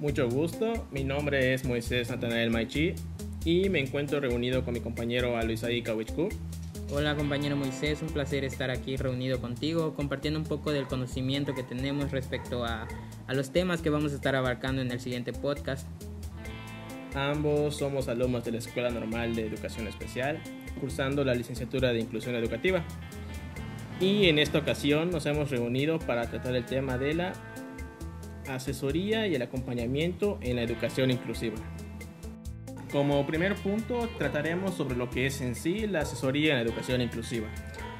Mucho gusto, mi nombre es Moisés Natanael Maichi y me encuentro reunido con mi compañero Aloisai Kawichku. Hola compañero Moisés, un placer estar aquí reunido contigo, compartiendo un poco del conocimiento que tenemos respecto a, a los temas que vamos a estar abarcando en el siguiente podcast. Ambos somos alumnos de la Escuela Normal de Educación Especial, cursando la licenciatura de Inclusión Educativa. Y en esta ocasión nos hemos reunido para tratar el tema de la asesoría y el acompañamiento en la educación inclusiva. Como primer punto, trataremos sobre lo que es en sí la asesoría en la educación inclusiva.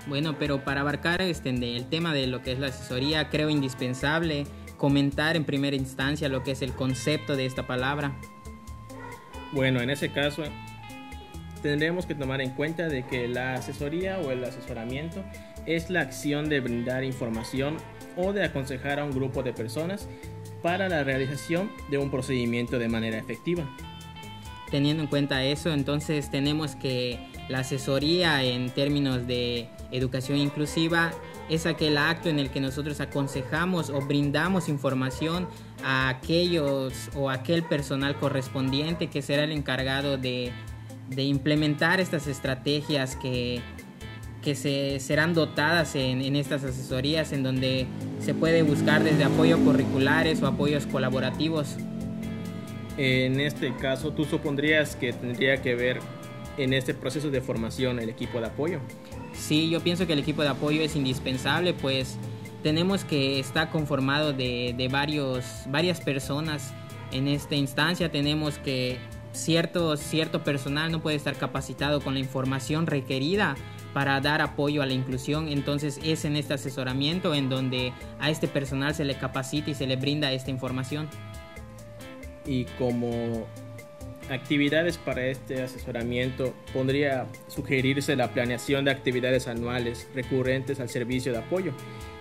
Bueno, pero para abarcar este, el tema de lo que es la asesoría, creo indispensable comentar en primera instancia lo que es el concepto de esta palabra. Bueno, en ese caso tendremos que tomar en cuenta de que la asesoría o el asesoramiento es la acción de brindar información o de aconsejar a un grupo de personas para la realización de un procedimiento de manera efectiva. Teniendo en cuenta eso, entonces tenemos que la asesoría en términos de educación inclusiva es aquel acto en el que nosotros aconsejamos o brindamos información a aquellos o aquel personal correspondiente que será el encargado de, implementar estas estrategias que que se serán dotadas en, en, estas asesorías en donde se puede buscar desde apoyo curriculares o apoyos colaborativos. En este caso, ¿tú supondrías que tendría que ver en este proceso de formación el equipo de apoyo? Sí, yo pienso que el equipo de apoyo es indispensable, pues tenemos que estar conformado de, de varios, varias personas en esta instancia. Tenemos que cierto, cierto personal no puede estar capacitado con la información requerida para dar apoyo a la inclusión. Entonces es en este asesoramiento en donde a este personal se le capacita y se le brinda esta información. Y como actividades para este asesoramiento, podría sugerirse la planeación de actividades anuales recurrentes al servicio de apoyo,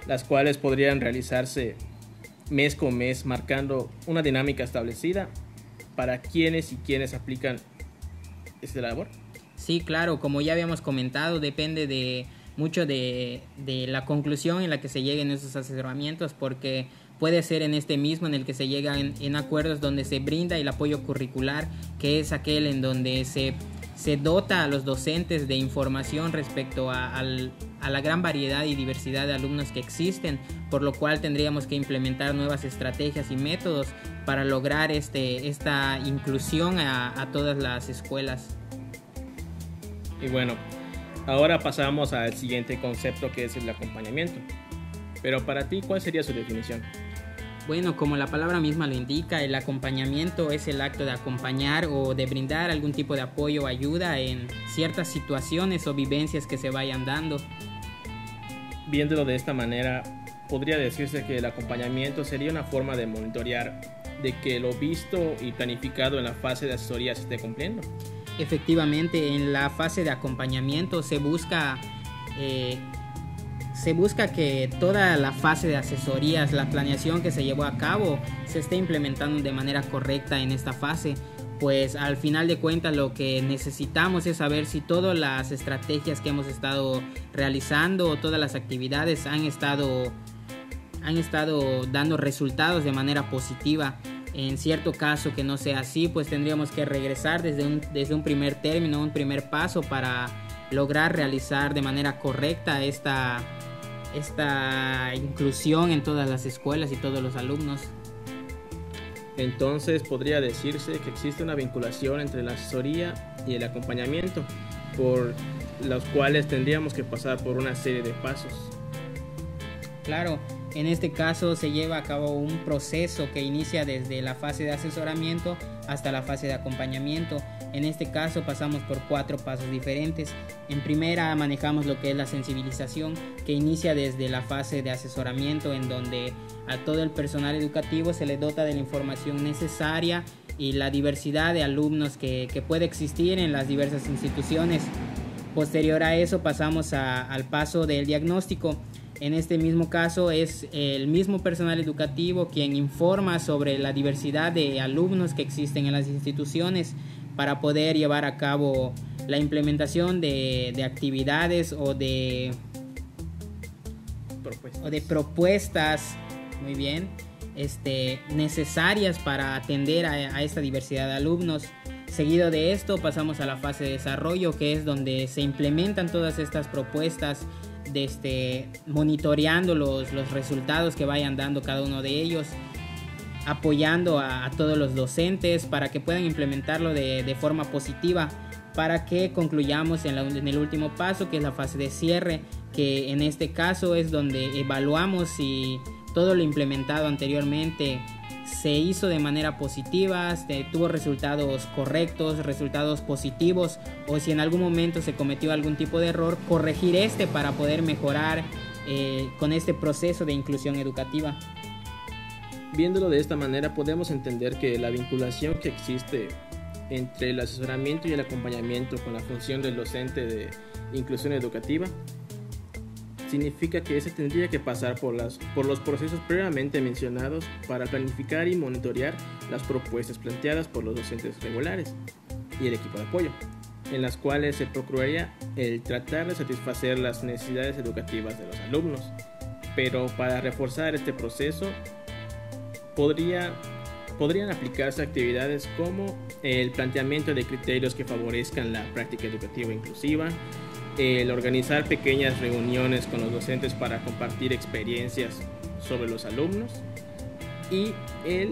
las cuales podrían realizarse mes con mes, marcando una dinámica establecida para quienes y quienes aplican esta labor. Sí, claro, como ya habíamos comentado, depende de mucho de, la conclusión en la que se lleguen esos asesoramientos, porque puede ser en este mismo en el que se llega en, acuerdos donde se brinda el apoyo curricular, que es aquel en donde se, se dota a los docentes de información respecto a la gran variedad y diversidad de alumnos que existen, por lo cual tendríamos que implementar nuevas estrategias y métodos para lograr este, esta inclusión a, a todas las escuelas. Y bueno, ahora pasamos al siguiente concepto que es el acompañamiento. Pero para ti, ¿cuál sería su definición? Bueno, como la palabra misma lo indica, el acompañamiento es el acto de acompañar o de brindar algún tipo de apoyo o ayuda en ciertas situaciones o vivencias que se vayan dando. Viéndolo de esta manera, podría decirse que el acompañamiento sería una forma de monitorear de que lo visto y planificado en la fase de asesoría se esté cumpliendo. Efectivamente, en la fase de acompañamiento se busca eh, se busca que toda la fase de asesorías, la planeación que se llevó a cabo, se esté implementando de manera correcta en esta fase. Pues al final de cuentas lo que necesitamos es saber si todas las estrategias que hemos estado realizando, todas las actividades han estado, han estado dando resultados de manera positiva. En cierto caso que no sea así, pues tendríamos que regresar desde un, desde un primer término, un primer paso para lograr realizar de manera correcta esta, esta inclusión en todas las escuelas y todos los alumnos. Entonces podría decirse que existe una vinculación entre la asesoría y el acompañamiento, por los cuales tendríamos que pasar por una serie de pasos. Claro, en este caso se lleva a cabo un proceso que inicia desde la fase de asesoramiento hasta la fase de acompañamiento. En este caso pasamos por cuatro pasos diferentes. En primera manejamos lo que es la sensibilización, que inicia desde la fase de asesoramiento en donde a todo el personal educativo se le dota de la información necesaria y la diversidad de alumnos que, puede existir en las diversas instituciones. Posterior a eso pasamos al paso del diagnóstico. En este mismo caso es el mismo personal educativo quien informa sobre la diversidad de alumnos que existen en las instituciones para poder llevar a cabo la implementación de, de actividades o de, Propuestas. o de propuestas, muy bien, este, necesarias para atender a, esta diversidad de alumnos. Seguido de esto pasamos a la fase de desarrollo, que es donde se implementan todas estas propuestas, de este, monitoreando los, los resultados que vayan dando cada uno de ellos, apoyando a, todos los docentes para que puedan implementarlo de, de forma positiva, para que concluyamos en, en el último paso, que es la fase de cierre, que en este caso es donde evaluamos si todo lo implementado anteriormente se hizo de manera positiva, tuvo resultados correctos, resultados positivos, o si en algún momento se cometió algún tipo de error, corregir este para poder mejorar eh, con este proceso de inclusión educativa. Viéndolo de esta manera, podemos entender que la vinculación que existe entre el asesoramiento y el acompañamiento con la función del docente de inclusión educativa significa que ese tendría que pasar por, los procesos previamente mencionados para planificar y monitorear las propuestas planteadas por los docentes regulares y el equipo de apoyo, en las cuales se procuraría el tratar de satisfacer las necesidades educativas de los alumnos. Pero para reforzar este proceso, podría, podrían aplicarse actividades como el planteamiento de criterios que favorezcan la práctica educativa inclusiva, el organizar pequeñas reuniones con los docentes para compartir experiencias sobre los alumnos y el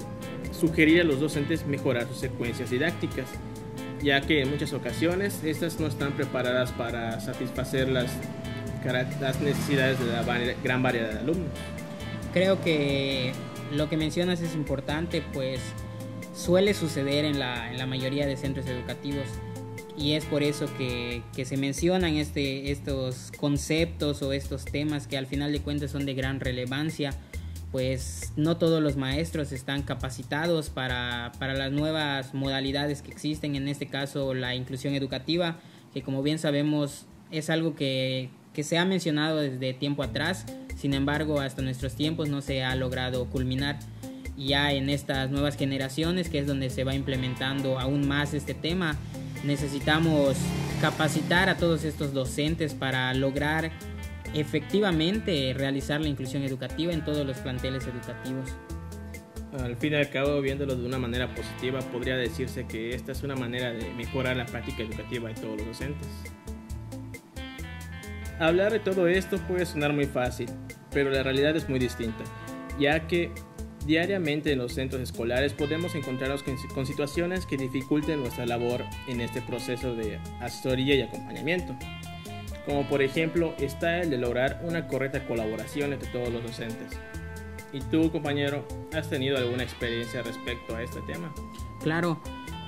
sugerir a los docentes mejorar sus secuencias didácticas, ya que en muchas ocasiones estas no están preparadas para satisfacer las, las necesidades de la gran variedad de alumnos. Creo que lo que mencionas es importante, pues suele suceder en la, en la mayoría de centros educativos y es por eso que, se mencionan este, estos conceptos o estos temas que al final de cuentas son de gran relevancia pues no todos los maestros están capacitados para, las nuevas modalidades que existen, en este caso la inclusión educativa, que como bien sabemos es algo que, que se ha mencionado desde tiempo atrás, sin embargo hasta nuestros tiempos no se ha logrado culminar. Ya en estas nuevas generaciones, que es donde se va implementando aún más este tema, necesitamos capacitar a todos estos docentes para lograr efectivamente realizar la inclusión educativa en todos los planteles educativos. Al fin y al cabo, viéndolo de una manera positiva, podría decirse que esta es una manera de mejorar la práctica educativa de todos los docentes. Hablar de todo esto puede sonar muy fácil, pero la realidad es muy distinta, ya que Diariamente en los centros escolares podemos encontrarnos con situaciones que dificulten nuestra labor en este proceso de asesoría y acompañamiento. Como por ejemplo está el de lograr una correcta colaboración entre todos los docentes. ¿Y tú, compañero, has tenido alguna experiencia respecto a este tema? Claro,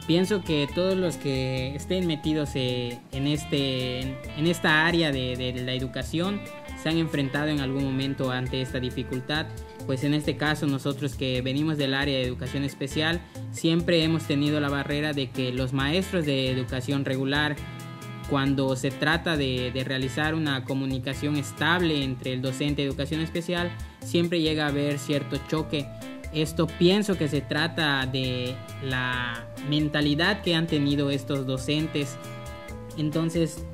pienso que todos los que estén metidos eh, en, este, en esta área de, de la educación se han enfrentado en algún momento ante esta dificultad pues en este caso nosotros que venimos del área de educación especial, siempre hemos tenido la barrera de que los maestros de educación regular, cuando se trata de, realizar una comunicación estable entre el docente de educación especial, siempre llega a haber cierto choque. Esto pienso que se trata de la mentalidad que han tenido estos docentes. Entonces,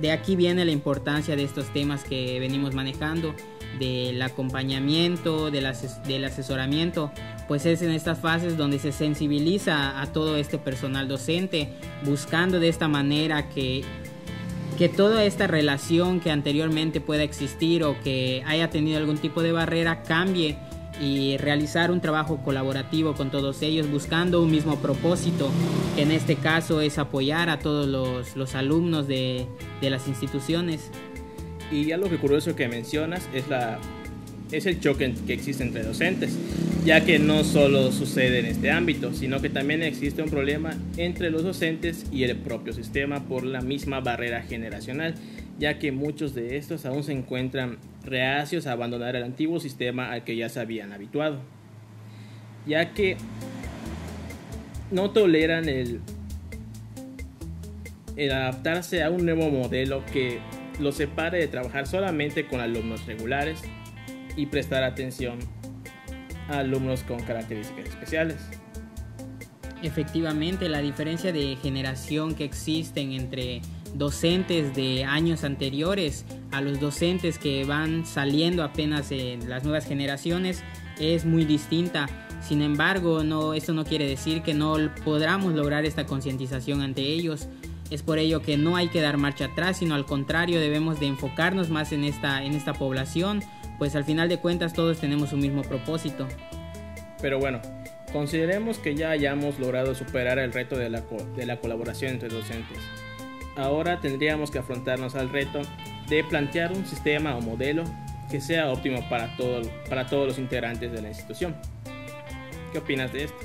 de aquí viene la importancia de estos temas que venimos manejando del acompañamiento, del, asesoramiento, pues es en estas fases donde se sensibiliza a todo este personal docente, buscando de esta manera que, que toda esta relación que anteriormente pueda existir o que haya tenido algún tipo de barrera cambie y realizar un trabajo colaborativo con todos ellos buscando un mismo propósito, que en este caso es apoyar a todos los, alumnos de, de las instituciones. Y algo que curioso que mencionas es, la, es el choque que existe entre docentes, ya que no solo sucede en este ámbito, sino que también existe un problema entre los docentes y el propio sistema por la misma barrera generacional, ya que muchos de estos aún se encuentran reacios a abandonar el antiguo sistema al que ya se habían habituado, ya que no toleran el, adaptarse a un nuevo modelo que lo separe de trabajar solamente con alumnos regulares y prestar atención a alumnos con características especiales. Efectivamente, la diferencia de generación que existen entre docentes de años anteriores a los docentes que van saliendo apenas en las nuevas generaciones es muy distinta. Sin embargo, no, esto no quiere decir que no podamos lograr esta concientización ante ellos. Es por ello que no hay que dar marcha atrás, sino al contrario debemos de enfocarnos más en esta, en esta población, pues al final de cuentas todos tenemos un mismo propósito. Pero bueno, consideremos que ya hayamos logrado superar el reto de la, de la colaboración entre docentes. Ahora tendríamos que afrontarnos al reto de plantear un sistema o modelo que sea óptimo para, todo, para todos los integrantes de la institución. ¿Qué opinas de esto?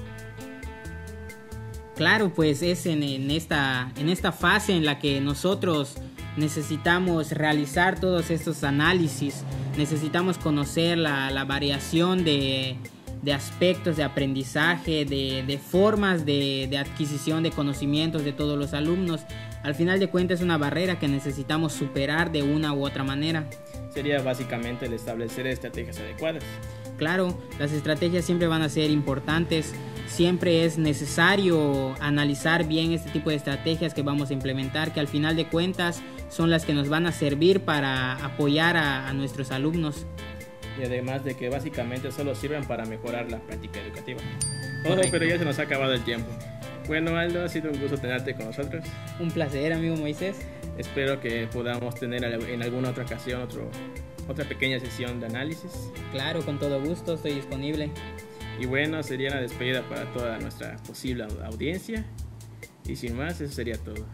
Claro, pues es en, esta, en esta fase en la que nosotros necesitamos realizar todos estos análisis, necesitamos conocer la, variación de, aspectos de aprendizaje, de, formas de, de, adquisición de conocimientos de todos los alumnos. Al final de cuentas es una barrera que necesitamos superar de una u otra manera. Sería básicamente el establecer estrategias adecuadas. Claro, las estrategias siempre van a ser importantes, siempre es necesario analizar bien este tipo de estrategias que vamos a implementar, que al final de cuentas son las que nos van a servir para apoyar a, nuestros alumnos. Y además de que básicamente solo sirven para mejorar la práctica educativa. Oh, pero ya se nos ha acabado el tiempo. Bueno, Aldo, ha sido un gusto tenerte con nosotros. Un placer, amigo Moisés. Espero que podamos tener en alguna otra ocasión otro, otra pequeña sesión de análisis. Claro, con todo gusto, estoy disponible. Y bueno, sería la despedida para toda nuestra posible audiencia. Y sin más, eso sería todo.